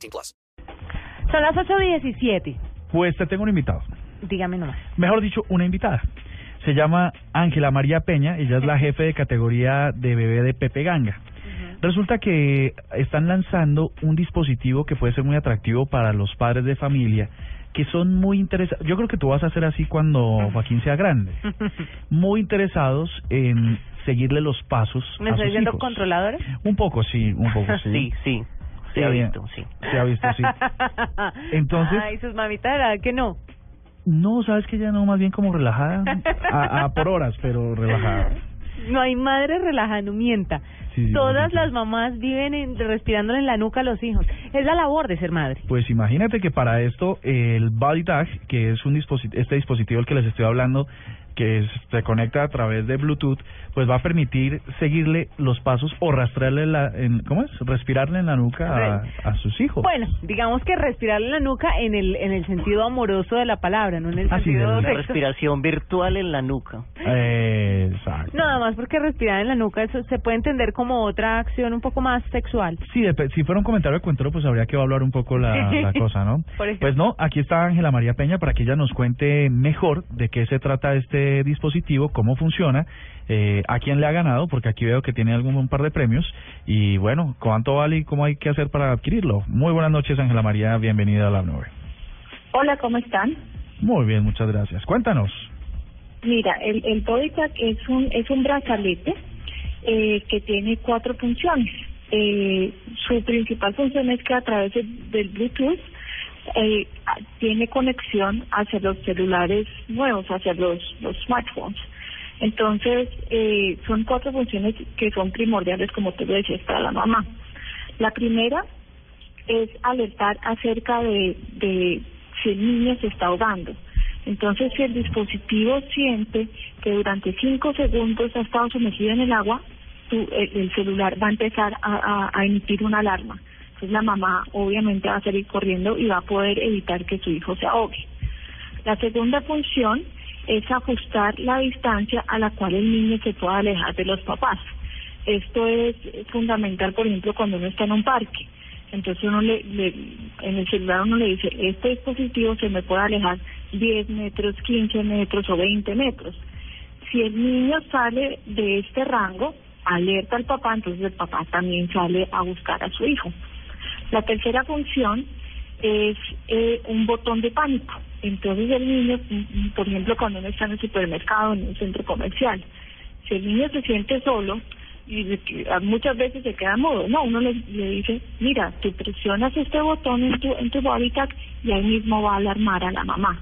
18 plus. Son las 8.17. Pues te tengo un invitado. Dígame nomás. Mejor dicho, una invitada. Se llama Ángela María Peña, ella es la jefe de categoría de bebé de Pepe Ganga. Resulta que están lanzando un dispositivo que puede ser muy atractivo para los padres de familia, que son muy interesados. Yo creo que tú vas a hacer así cuando Joaquín sea grande. Muy interesados en seguirle los pasos ¿Me a estoy sus viendo hijos. Un poco, sí, un poco, sí. Sí, sí. Se ha visto, sí. Se ha visto, sí. Entonces- Ay, sus mamitas, ¿verdad que no? No, sabes que ya no, más bien como relajada, a, a por horas, pero relajada. No hay madre relajada, no mienta. Sí, sí, Todas sí, sí. las mamás viven en, respirándole en la nuca a los hijos. Es la labor de ser madre. Pues imagínate que para esto el Body Tag, que es un este dispositivo del que les estoy hablando, que es- se conecta a través de Bluetooth, pues va a permitir seguirle los pasos o rastrearle la, en, ¿cómo es? Respirarle en la nuca a, a sus hijos. Bueno, digamos que respirarle en la nuca en el en el sentido amoroso de la palabra, no en el Ah, sí, sentido de- sexo- respiración virtual en la nuca. Eh, exacto. Nada más porque respirar en la nuca eso se puede entender como otra acción un poco más sexual. Sí, si fuera un comentario de cuentero, pues habría que evaluar un poco la, la cosa, ¿no? Por ejemplo. Pues no, aquí está Ángela María Peña para que ella nos cuente mejor de qué se trata este dispositivo, cómo funciona, eh, a quién le ha ganado, porque aquí veo que tiene algún un par de premios, y bueno, cuánto vale y cómo hay que hacer para adquirirlo. Muy buenas noches, Ángela María, bienvenida a la nube. Hola, ¿cómo están? Muy bien, muchas gracias. Cuéntanos. Mira, el, el BodyTag es un, es un brazalete eh, que tiene cuatro funciones. Eh, su principal función es que a través de- del Bluetooth eh, tiene conexión hacia los celulares nuevos, hacia los, los smartphones. Entonces, eh, son cuatro funciones que son primordiales, como tú lo decías, para la mamá. La primera es alertar acerca de, de si el niño se está ahogando. Entonces, si el dispositivo siente que durante cinco segundos ha estado sumergido en el agua, tu- el, el celular va a empezar a- a emitir una alarma. Entonces, la mamá obviamente va a salir corriendo y va a poder evitar que su hijo se ahogue. La segunda función es ajustar la distancia a la cual el niño se pueda alejar de los papás. Esto es fundamental, por ejemplo, cuando uno está en un parque. Entonces uno le, le- en el celular uno le dice, este dispositivo se me puede alejar 10 metros, 15 metros o 20 metros. Si el niño sale de este rango, alerta al papá, entonces el papá también sale a buscar a su hijo. La tercera función es eh, un botón de pánico. Entonces el niño, mm, mm, por ejemplo, cuando uno está en el supermercado, en un centro comercial, si el niño se siente solo, y muchas veces se queda mudo, no, uno le, le dice, mira, tú presionas este botón en tu, en tu body tag y ahí mismo va a alarmar a la mamá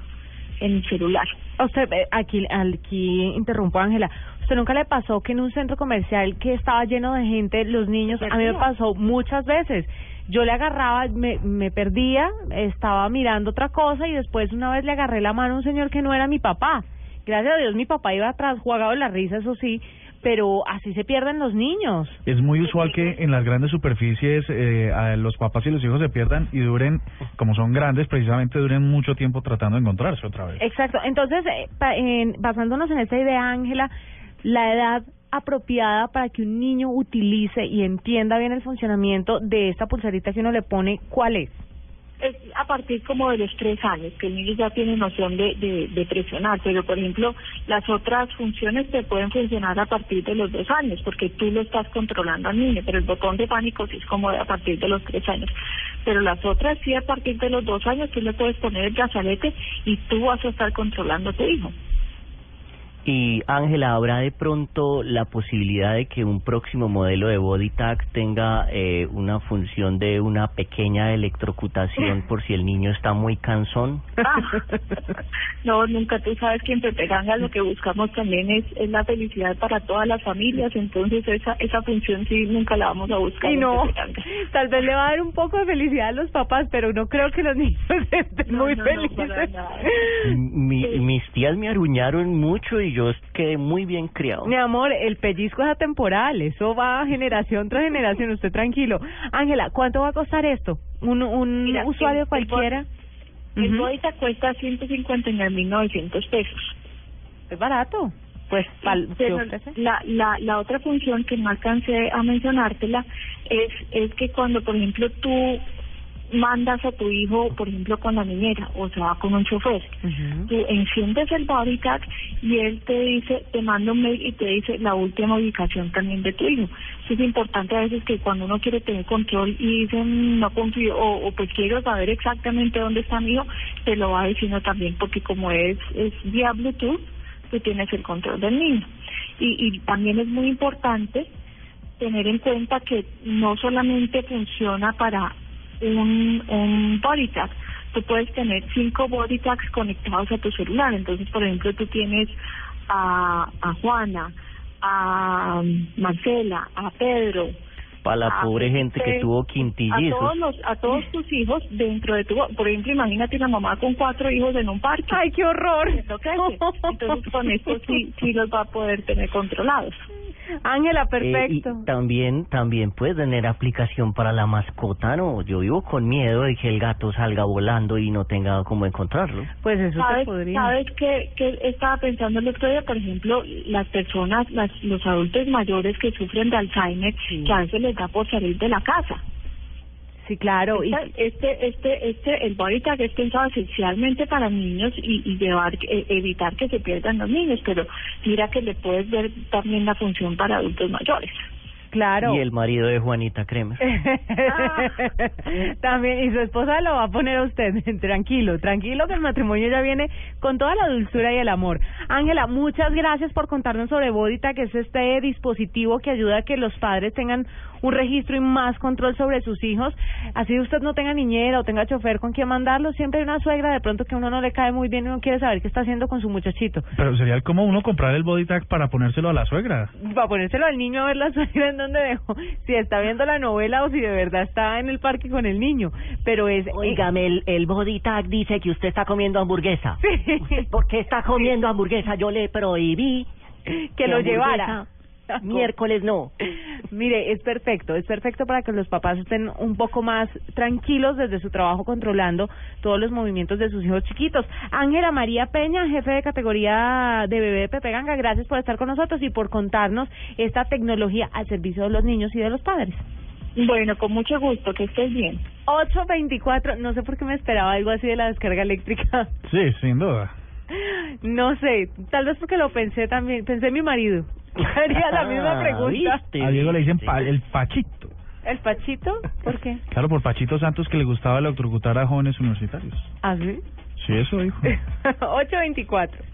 en el celular. Usted, eh, aquí, aquí interrumpo, Ángela. ¿Usted nunca le pasó que en un centro comercial que estaba lleno de gente, los niños, a mí me pasó muchas veces? Yo le agarraba, me, me perdía, estaba mirando otra cosa y después una vez le agarré la mano a un señor que no era mi papá. Gracias a Dios mi papá iba atrás, jugado la risa, eso sí, pero así se pierden los niños. Es muy usual que en las grandes superficies eh, a los papás y los hijos se pierdan y duren, como son grandes, precisamente duren mucho tiempo tratando de encontrarse otra vez. Exacto. Entonces, eh, pa- en- basándonos en esta idea, Ángela, la edad apropiada para que un niño utilice y entienda bien el funcionamiento de esta pulserita que uno le pone, ¿cuál es? Es a partir como de los tres años, que el niño ya tiene noción de, de, de presionar, pero por ejemplo, las otras funciones te pueden funcionar a partir de los dos años, porque tú lo estás controlando al niño, pero el botón de pánico sí es como a partir de los tres años. Pero las otras sí a partir de los dos años tú le puedes poner el brazalete y tú vas a estar controlando a tu hijo. Y Ángela, ¿habrá de pronto la posibilidad de que un próximo modelo de Body Tag tenga eh, una función de una pequeña electrocutación por si el niño está muy cansón? no, nunca tú sabes que en Pepeganga lo que buscamos también es, es la felicidad para todas las familias, entonces esa esa función sí nunca la vamos a buscar. Y no, tal vez le va a dar un poco de felicidad a los papás, pero no creo que los niños estén No, muy no, no, felices. para nada. Mi, mis tías me aruñaron mucho y yo quedé muy bien criado. Mi amor, el pellizco es atemporal, eso va generación tras generación, usted tranquilo. Ángela, ¿cuánto va a costar esto? ¿Un, un Mira, usuario el- el cualquiera? El Ujú. Bodytag cuesta 159.900 pesos. Es barato. Pues, pal, ¿qué Pero la, la, la otra función que no alcancé a mencionártela es, es que cuando, por ejemplo, tú mandas a tu hijo, por ejemplo, con la niñera o se va con un chofer, Ujú. tú enciendes el tag y él te dice, te manda un mail y te dice la última ubicación también de tu hijo. Eso es importante a veces que cuando uno quiere tener control y dicen no confío o, o pues quiero saber exactamente dónde está mi hijo, te lo va diciendo también porque como es, es vía Bluetooth, tú tienes el control del niño. Y, y también es muy importante tener en cuenta que no solamente funciona para un, un body tag, tú puedes tener cinco body tags conectados a tu celular. Entonces, por ejemplo, tú tienes a, a Juana, a Marcela, a Pedro. Para la a pobre gente que tuvo a quintillizos. todos los, a todos tus hijos dentro de tu, por ejemplo, imagínate una mamá con cuatro hijos en un parque. ¡Ay, qué horror! Entonces con esto sí, sí los va a poder tener controlados. Ángela, Eh, perfecto. y también, también puede tener aplicación para la mascota, ¿no? Yo vivo con miedo de que el gato salga volando y no tenga cómo encontrarlo. Pues eso se ¿Sabes, podría. ¿sabes qué, qué estaba pensando el otro día? Por ejemplo, las personas, las, los adultos mayores que sufren de Alzheimer, Sí. que a veces les da por salir de la casa. Sí, claro. Y, Este, este, este, el body tag es pensado esencialmente para niños y, y llevar, eh, evitar que se pierdan los niños, pero mira que le puedes ver también la función para adultos mayores. claro. Y el marido de Juanita Kremer. También, y su esposa lo va a poner a usted. Tranquilo, tranquilo que el matrimonio ya viene con toda la dulzura y el amor. Ángela, muchas gracias por contarnos sobre Bodita, que es este dispositivo que ayuda a que los padres tengan un registro y más control sobre sus hijos. Así usted no tenga niñera o tenga chofer con quien mandarlo, siempre hay una suegra de pronto que a uno no le cae muy bien y uno quiere saber qué está haciendo con su muchachito. Pero sería como uno comprar el body tag para ponérselo a la suegra. para ponérselo al niño a ver la suegra en donde dejó, si está viendo la novela o si de verdad está en el parque con el niño. Pero es... Óigame, el, el body tag dice que usted está comiendo hamburguesa. Sí. ¿Por qué está comiendo hamburguesa? Yo le prohibí que lo hamburguesa llevara. Miércoles no. Mire, es perfecto, es perfecto para que los papás estén un poco más tranquilos desde su trabajo controlando todos los movimientos de sus hijos chiquitos. Ángela María Peña, jefe de categoría de bebé de Pepe Ganga, gracias por estar con nosotros y por contarnos esta tecnología al servicio de los niños y de los padres. Bueno, con mucho gusto, que estés bien. 824, no sé por qué me esperaba algo así de la descarga eléctrica. Sí, sin duda. No sé, tal vez porque lo pensé también, pensé en mi marido. Haría la misma pregunta. Ah, ¿Viste? A Diego le dicen pa- el Pachito. ¿El Pachito? ¿Por qué? Claro, por Pachito Santos que le gustaba electrocutar a jóvenes universitarios. ¿Ah, sí? Sí, eso dijo. 824.